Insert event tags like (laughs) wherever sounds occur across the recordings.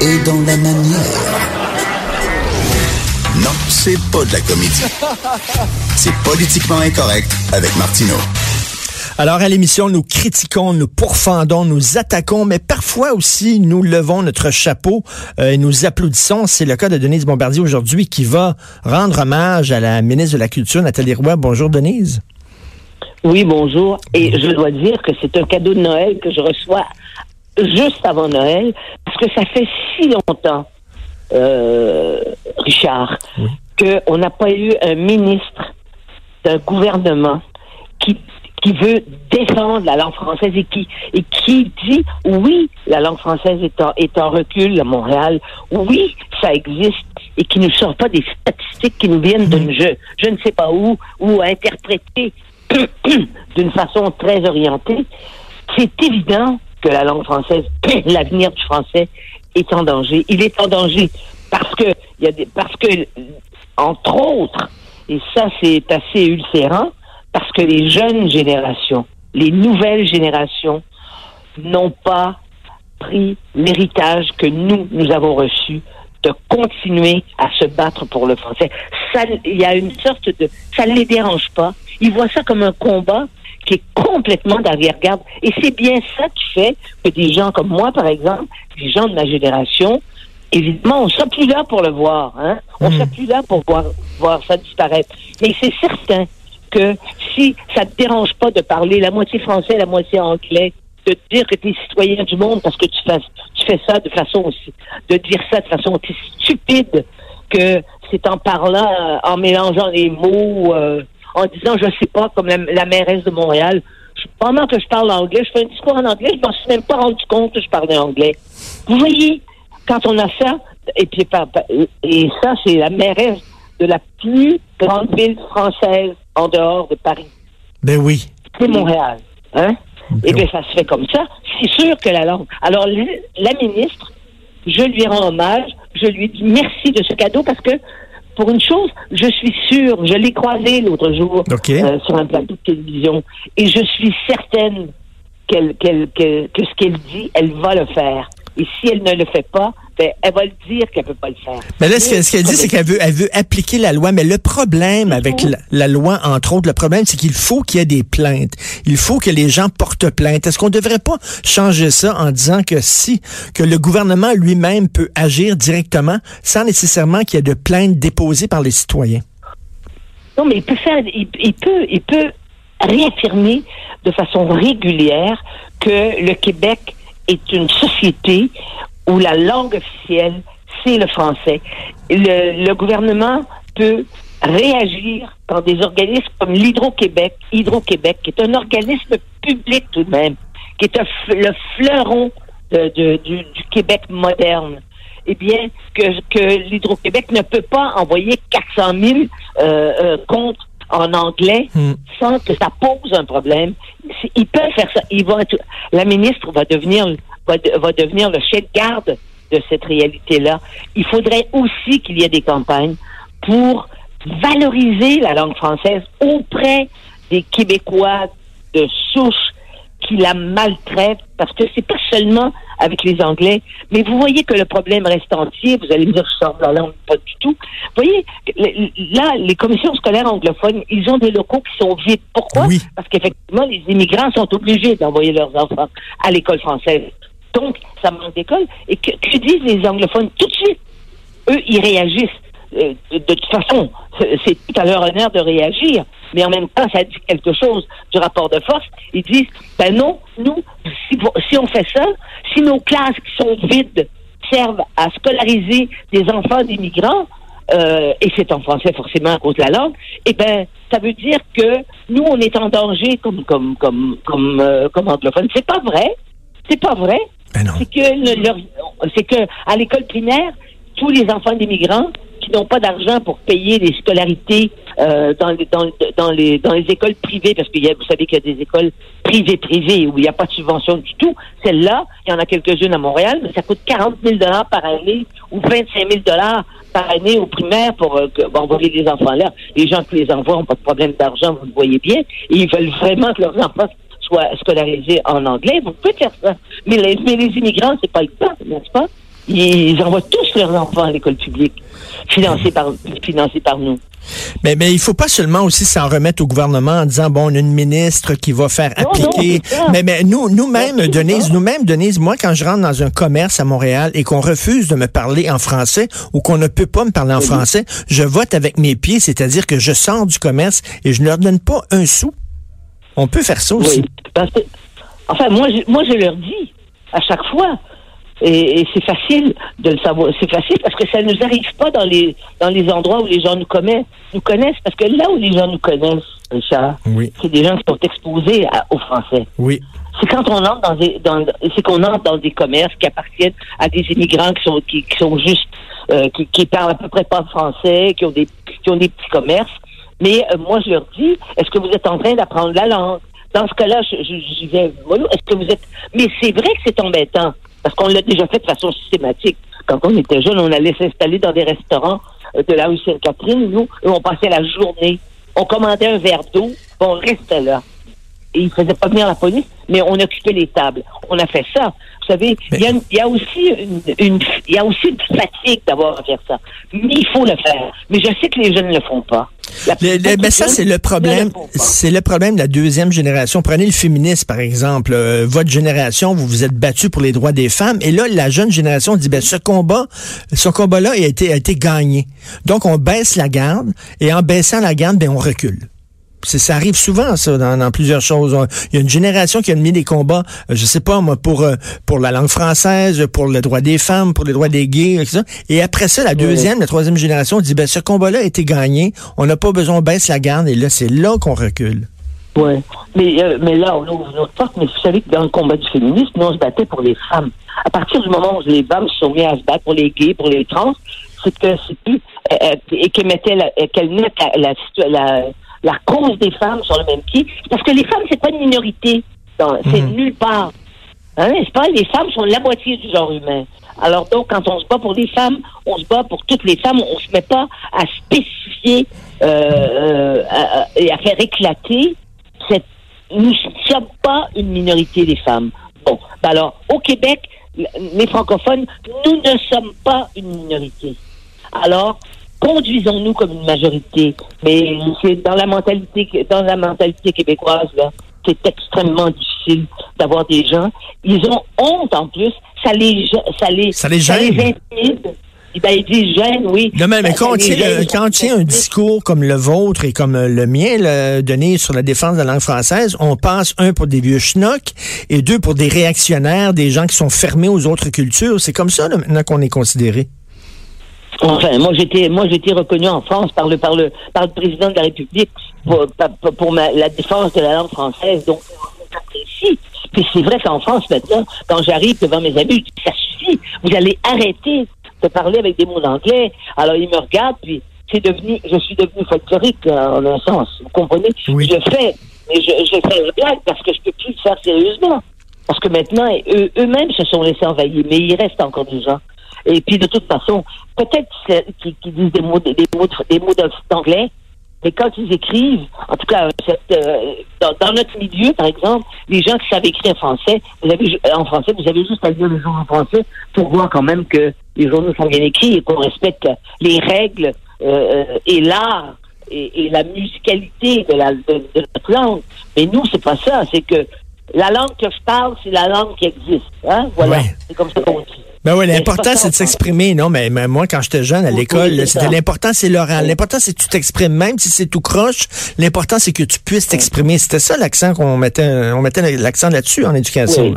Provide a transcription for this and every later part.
et dans la manière. Non, c'est pas de la comédie. C'est politiquement incorrect avec Martineau. Alors à l'émission, nous critiquons, nous pourfendons, nous attaquons, mais parfois aussi nous levons notre chapeau euh, et nous applaudissons. C'est le cas de Denise Bombardier aujourd'hui qui va rendre hommage à la ministre de la Culture, Nathalie Roy. Bonjour Denise. Oui, bonjour. Et je dois dire que c'est un cadeau de Noël que je reçois juste avant Noël, parce que ça fait si longtemps, euh, Richard, qu'on n'a pas eu un ministre d'un gouvernement qui qui veut défendre la langue française et qui et qui dit oui, la langue française est en, est en recul à Montréal, oui, ça existe et qui ne sort pas des statistiques qui nous viennent de je, je ne sais pas où ou interprétées (clears throat) d'une façon très orientée. C'est évident que la langue française, (clears throat) l'avenir du français est en danger. Il est en danger parce que il y a des, parce que entre autres, et ça c'est assez ulcérant, parce que les jeunes générations, les nouvelles générations n'ont pas pris l'héritage que nous, nous avons reçu de continuer à se battre pour le français. Ça, il y a une sorte de, ça ne les dérange pas. Ils voient ça comme un combat qui est complètement d'arrière-garde. Et c'est bien ça qui fait que des gens comme moi, par exemple, des gens de ma génération, évidemment, on ne sera plus là pour le voir. Hein? On ne sera plus là pour voir, voir ça disparaître. Mais c'est certain que si ça te dérange pas de parler la moitié français, la moitié anglais, de dire que tu es citoyen du monde parce que tu fais, tu fais ça de façon aussi, de dire ça de façon aussi stupide que c'est en parlant, en mélangeant les mots, euh, en disant je sais pas, comme la, mairesse de Montréal, pendant que je parle anglais, je fais un discours en anglais, je m'en suis même pas rendu compte que je parlais anglais. Vous voyez, quand on a ça, et puis et ça, c'est la mairesse de la plus grande ville française en dehors de Paris. Ben oui. C'est Montréal. Hein? Et eh bien, ça se fait comme ça. C'est sûr que la langue. Alors, la ministre, je lui rends hommage, je lui dis merci de ce cadeau parce que, pour une chose, je suis sûre, je l'ai croisée l'autre jour euh, sur un plateau de télévision, et je suis certaine qu'elle, qu'elle, que ce qu'elle dit, elle va le faire. Et si elle ne le fait pas, ben, elle va le dire qu'elle peut pas le faire. Mais là, ce qu'elle dit, c'est qu'elle veut, elle veut appliquer la loi. Mais le problème avec la, loi, entre autres, le problème, c'est qu'il faut qu'il y ait des plaintes. Il faut que les gens portent plainte. Est-ce qu'on ne devrait pas changer ça en disant que si, que le gouvernement lui-même peut agir directement sans nécessairement qu'il y ait de plaintes déposées par les citoyens? Non, mais il peut faire, il peut, il peut réaffirmer de façon régulière que le Québec est une société où la langue officielle, c'est le français. Le, gouvernement peut réagir dans des organismes comme l'Hydro-Québec, Hydro-Québec, qui est un organisme public tout de même, qui est le fleuron du, Québec moderne. Eh bien, que, l'Hydro-Québec ne peut pas envoyer 400 000 euh, euh, comptes en anglais hmm. sans que ça pose un problème. Il peut faire ça. Il va la ministre va devenir va, va devenir le chef de garde de cette réalité-là. Il faudrait aussi qu'il y ait des campagnes pour valoriser la langue française auprès des Québécois de souche qui la maltraitent, parce que c'est pas seulement avec les Anglais, mais vous voyez que le problème reste entier. Vous allez me dire, je sors de la langue, pas du tout. Vous voyez, là, les commissions scolaires anglophones, ils ont des locaux qui sont vides. Pourquoi? Parce qu'effectivement, les immigrants sont obligés d'envoyer leurs enfants à l'école française. Donc, ça manque d'école. Et que, disent les anglophones? Tout de suite? Eux, ils réagissent. Euh, de toute façon, c'est tout à leur honneur de réagir, mais en même temps, ça dit quelque chose du rapport de force. Ils disent, ben non, nous, si, on fait ça, si nos classes qui sont vides servent à scolariser des enfants d'immigrants, euh, et c'est en français forcément à cause de la langue, eh ben, ça veut dire que nous, on est en danger comme comme comme comme euh, comme anglophone. C'est pas vrai. C'est pas vrai. Ben c'est que c'est que à l'école primaire, tous les enfants d'immigrants qui n'ont pas d'argent pour payer les scolarités euh, dans, les, dans, les, dans les écoles privées, parce que vous savez qu'il y a des écoles privées privées où il n'y a pas de subvention du tout. Celle-là, il y en a quelques-unes à Montréal, mais ça coûte 40 000 par année ou 25 000 par année au primaire pour euh, envoyer les enfants là. Les gens qui les envoient n'ont pas de problème d'argent, vous le voyez bien, ils veulent vraiment que leurs enfants soient scolarisés en anglais. Vous pouvez faire ça. Mais les, mais les immigrants, c'est pas le cas, n'est-ce pas? Ils envoient tous leurs enfants à l'école publique, financée par, financée par nous. Mais, mais il faut pas seulement aussi s'en remettre au gouvernement en disant bon on a une ministre qui va faire appliquer. mais, mais nous nous-mêmes Denise, nous-mêmes Denise, moi quand je rentre dans un commerce à Montréal et qu'on refuse de me parler en français ou qu'on ne peut pas me parler en français, je vote avec mes pieds, c'est-à-dire que je sors du commerce et je ne leur donne pas un sou. On peut faire ça aussi. enfin moi je, moi je leur dis à chaque fois et, c'est facile de le savoir. C'est facile parce que ça ne nous arrive pas dans les dans les endroits où les gens nous connaissent. Nous connaissent parce que là où les gens nous connaissent, Richard, c'est des gens qui sont exposés aux Français. Oui. C'est quand on entre dans des dans, c'est qu'on entre dans des commerces qui appartiennent à des immigrants qui sont qui, sont juste euh, qui, qui parlent à peu près pas français, qui ont des qui ont des petits commerces. Mais euh, moi je leur dis, est-ce que vous êtes en train d'apprendre la langue? Dans ce cas-là, j'y vais mollo. Est-ce que vous êtes Mais c'est vrai que c'est embêtant parce qu'on l'a déjà fait de façon systématique. Quand on était jeune, on allait s'installer dans des restaurants euh, de la rue Sainte-Catherine, nous, et on passait la journée. On commandait un verre d'eau, on restait là. Et ils ne faisaient pas venir la police, mais on occupait les tables. On a fait ça. Vous savez, il y, a, aussi une, il y a aussi une fatigue d'avoir à faire ça. Mais il faut le faire. Mais je sais que les jeunes ne le font pas. Mais ben, ça, c'est le problème. C'est le problème de la deuxième génération. Prenez le féminisme, par exemple. Euh, votre génération, vous vous êtes battu pour les droits des femmes. Et là, la jeune génération dit, ben, ce combat, ce combat-là a été, a été gagné. Donc, on baisse la garde. Et en baissant la garde, ben, on recule ça arrive souvent, ça, dans, plusieurs choses. Il y a une génération qui a mis des combats, euh, je sais pas, moi, pour euh, pour la langue française, pour le droit des femmes, pour les droits des gays, etc. Et après ça, la deuxième, la troisième génération dit, ben, ce combat-là a été gagné. On n'a pas besoin, de baisser la garde. Et là, c'est là qu'on recule. Oui. Mais, euh, mais là, on ouvre notre porte. Mais vous savez que dans le combat du féminisme, nous, on se battait pour les femmes. À partir du moment où les femmes se sont mises à se battre pour les gays, pour les trans, c'est que c'est plus... et qu'elles mettaient qu'elles mettent la, la la cause des femmes sur le même pied. Parce que les femmes, c'est pas une minorité. C'est mhm. nulle part. Hein, n'est-ce pas? Les femmes sont la moitié du genre humain. Alors donc, quand on se bat pour les femmes, on se bat pour toutes les femmes. On se met pas à spécifier euh, euh et à faire éclater cette. Nous ne sommes pas une minorité des femmes. Bon, ben alors au Québec, les francophones, nous ne sommes pas une minorité. Alors, conduisons-nous comme une majorité. Mais c'est dans la mentalité, dans la mentalité québécoise, là, c'est extrêmement difficile d'avoir des gens. Ils ont honte en plus. Ça les, ça les, ça les gêne. Ben, ils gêne, oui. Non, mais, quand, on tient, un discours comme le vôtre et comme le mien, le, donné sur la défense de la langue française, on passe, un, pour des vieux schnocks et deux, pour des réactionnaires, des gens qui sont fermés aux autres cultures. C'est comme ça, maintenant, qu'on est considéré. Enfin, moi j'étais, moi j'étais reconnu en France par le par le par le président de la République pour, pour, la défense de la langue française. Donc. Puis c'est vrai qu'en France maintenant, quand j'arrive devant mes amis, ça suffit. Vous allez arrêter de parler avec des mots d'anglais. Alors ils me regardent, puis c'est devenu, je suis devenu folklorique en un sens. Vous comprenez? Je fais, mais je, je fais la blague parce que je peux plus le faire sérieusement. Parce que maintenant, eux, eux-mêmes se sont laissés envahir, mais il reste encore des gens et puis de toute façon, peut-être qu'ils disent des mots, des mots, des mots d'anglais, mais quand ils écrivent, en tout cas, euh, dans, notre milieu, par exemple, les gens qui savent écrire en français, vous avez en français, vous avez juste à lire les journaux en français pour voir quand même que les journaux sont bien écrits et qu'on respecte les règles euh, et l'art et, la musicalité de, la, de, notre langue. Mais nous, c'est pas ça. C'est que la langue que je parle, c'est la langue qui existe. Hein? Voilà. C'est comme ça qu'on dit. Ben oui, l'important, c'est de s'exprimer. Non, mais, moi, quand j'étais jeune à l'école, c'était l'important, c'est l'oral. L'important, c'est que tu t'exprimes, même si c'est tout croche. L'important, c'est que tu puisses t'exprimer. C'était ça l'accent qu'on mettait, on mettait l'accent là-dessus en éducation.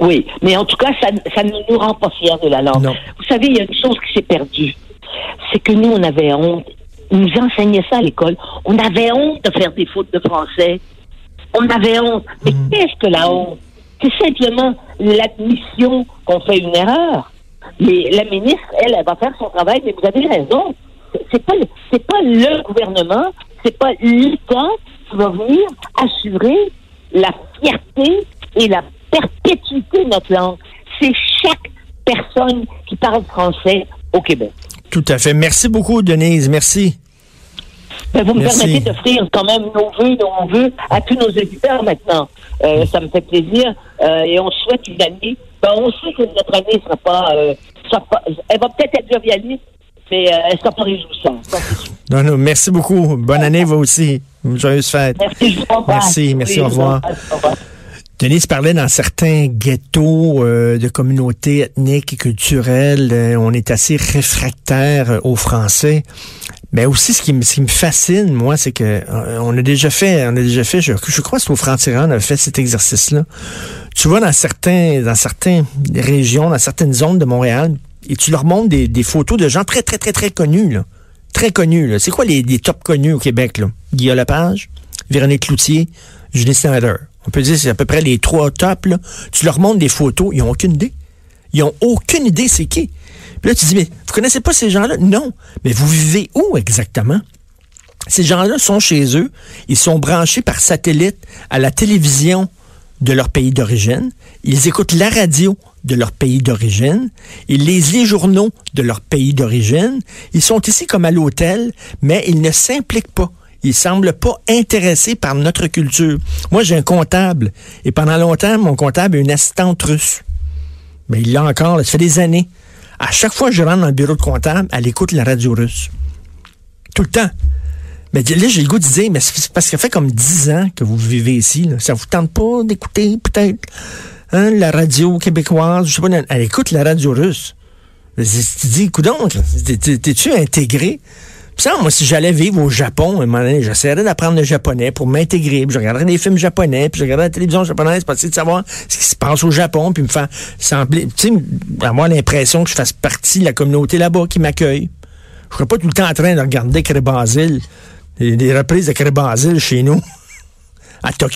Oui. mais en tout cas, ça, ça ne nous rend pas fiers de la langue. Vous savez, il y a une chose qui s'est perdue. C'est que nous, on avait honte. Ils nous enseignaient ça à l'école. On avait honte de faire des fautes de français. On avait honte. Mais mm. qu'est-ce que la honte? C'est simplement l'admission qu'on fait une erreur. Mais la ministre, elle, elle va faire son travail, mais vous avez raison. C'est pas, c'est pas le gouvernement, c'est pas l'État qui va venir assurer la fierté et la perpétuité de notre langue. C'est chaque personne qui parle français au Québec. Tout à fait. Merci beaucoup, Denise. Merci. Ben, vous me permettez d'offrir quand même nos voeux, nos voeux à tous nos éditeurs maintenant. Euh, ça me fait plaisir euh, et on souhaite une année ben, on sait que notre année sera pas, euh, sera pas elle va peut-être être jovialiste, mais euh, elle sera pas réjouissante. Non, non, merci beaucoup. Bonne année, vous aussi. Joyeuse fête. Merci, je vous embrasse. Merci, merci, au revoir. embrasse, au revoir. Denise parlait dans certains ghettos euh, de communautés ethniques et culturelles, euh, on est assez réfractaire euh, aux Français. Mais aussi, ce qui, me- ce me fascine, moi, c'est que euh, on a déjà fait, on a déjà fait, je, crois que c'est au Franc-Tireur, on avait fait cet exercice-là. Tu vas dans certains, dans certaines régions, dans certaines zones de Montréal, et tu leur montres des, photos de gens très, très, très, très connus, là. Très connus, là. C'est quoi les, les top connus au Québec, là? Guillaume Lepage, Véronique Cloutier, Julie Snyder. On peut dire c'est à peu près les trois tops, là. Tu leur montres des photos, ils ont aucune idée. Ils ont aucune idée c'est qui. Là, tu dis, mais vous connaissez pas ces gens-là? Non. Mais vous vivez où exactement? Ces gens-là sont chez eux. Ils sont branchés par satellite à la télévision de leur pays d'origine. Ils écoutent la radio de leur pays d'origine. Ils lisent les journaux de leur pays d'origine. Ils sont ici comme à l'hôtel, mais ils ne s'impliquent pas. Ils semblent pas intéressés par notre culture. Moi, j'ai un comptable. Et pendant longtemps, mon comptable a une assistante russe. Mais il l'a encore, ça fait des années. À chaque fois que je rentre dans le bureau de comptable, elle écoute la radio russe. Tout le temps. Mais là, j'ai le goût de dire, mais c'est parce que ça fait comme dix ans que vous vivez ici. Là. Ça vous tente pas d'écouter, peut-être, hein, la radio québécoise, je sais pas, elle écoute la radio russe. Tu dis, t'es- t'es-tu intégré? Ça, moi, si j'allais vivre au Japon, un moment donné, j'essaierais d'apprendre le japonais pour m'intégrer, puis je regarderais des films japonais, puis je regarderais la télévision japonaise pour essayer de savoir ce qui se passe au Japon, puis me faire sembler, tu sais, avoir l'impression que je fasse partie de la communauté là-bas qui m'accueille. Je serais pas tout le temps en train de regarder Crébasile, des, reprises de Crébasile chez nous, (laughs) à Tokyo.